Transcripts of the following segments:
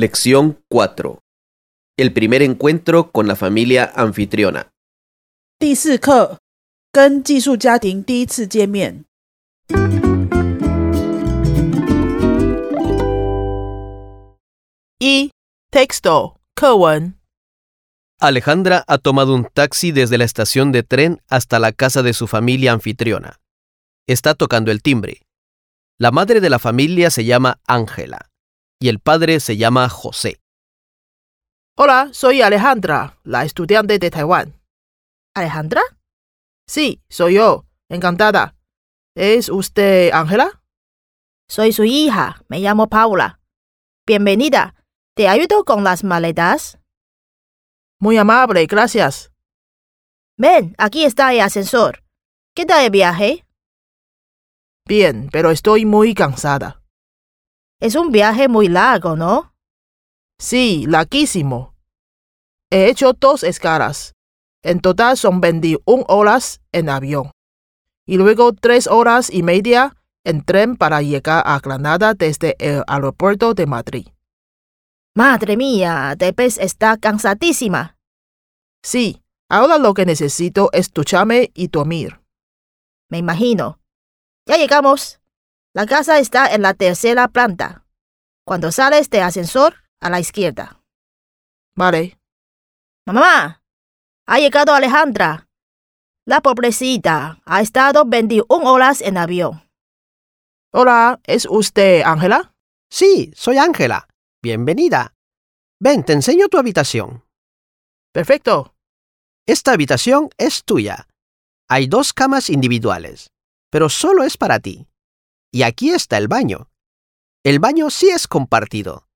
Lección 4. El primer encuentro con la familia anfitriona. 第四课，跟寄宿家庭第一次见面。一 texto 课文 Alejandra ha tomado un taxi desde la estación de tren hasta la casa de su familia anfitriona. Está tocando el timbre. La madre de la familia se llama Ángela y el padre se llama José. Hola, soy Alejandra, la estudiante de Taiwán. ¿Alejandra? Sí, soy yo. Encantada. ¿Es usted Ángela? Soy su hija, me llamo Paula. Bienvenida. ¿Te ayudo con las maletas? Muy amable, gracias. Ven, aquí está el ascensor. ¿Qué tal el viaje? Bien, pero estoy muy cansada. Es un viaje muy largo, ¿no? Sí, larguísimo. He hecho dos escalas. En total son 21 horas en avión. Y luego tres horas y media en tren para llegar a Granada desde el aeropuerto de Madrid. Madre mía, debes estar cansadísima. Sí, ahora lo que necesito es ducharme y dormir. Me imagino. Ya llegamos. La casa está en la tercera planta. Cuando sales de ascensor, a la izquierda. Vale. Mamá, ha llegado Alejandra. La pobrecita ha estado 21 horas en avión. Hola, ¿es usted Ángela? Sí, soy Ángela. Bienvenida. Ven, te enseño tu habitación. Perfecto. Esta habitación es tuya. Hay dos camas individuales, pero solo es para ti. Y aquí está el baño. El baño sí es compartido.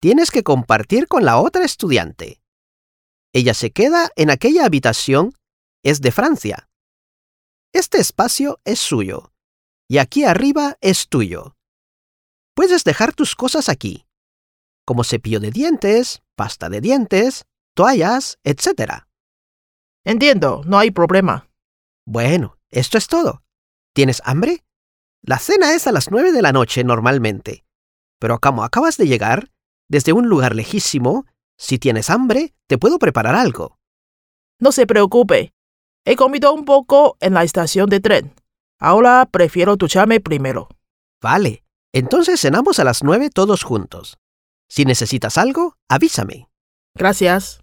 Tienes que compartir con la otra estudiante. Ella se queda en aquella habitación, es de Francia. Este espacio es suyo, y aquí arriba es tuyo. Puedes dejar tus cosas aquí, como cepillo de dientes, pasta de dientes, toallas, etc. Entiendo, no hay problema. Bueno, esto es todo. ¿Tienes hambre? La cena es a las nueve de la noche normalmente. Pero como acabas de llegar, desde un lugar lejísimo, si tienes hambre, te puedo preparar algo. No se preocupe. He comido un poco en la estación de tren. Ahora prefiero ducharme primero. Vale, entonces cenamos a las nueve todos juntos. Si necesitas algo, avísame. Gracias.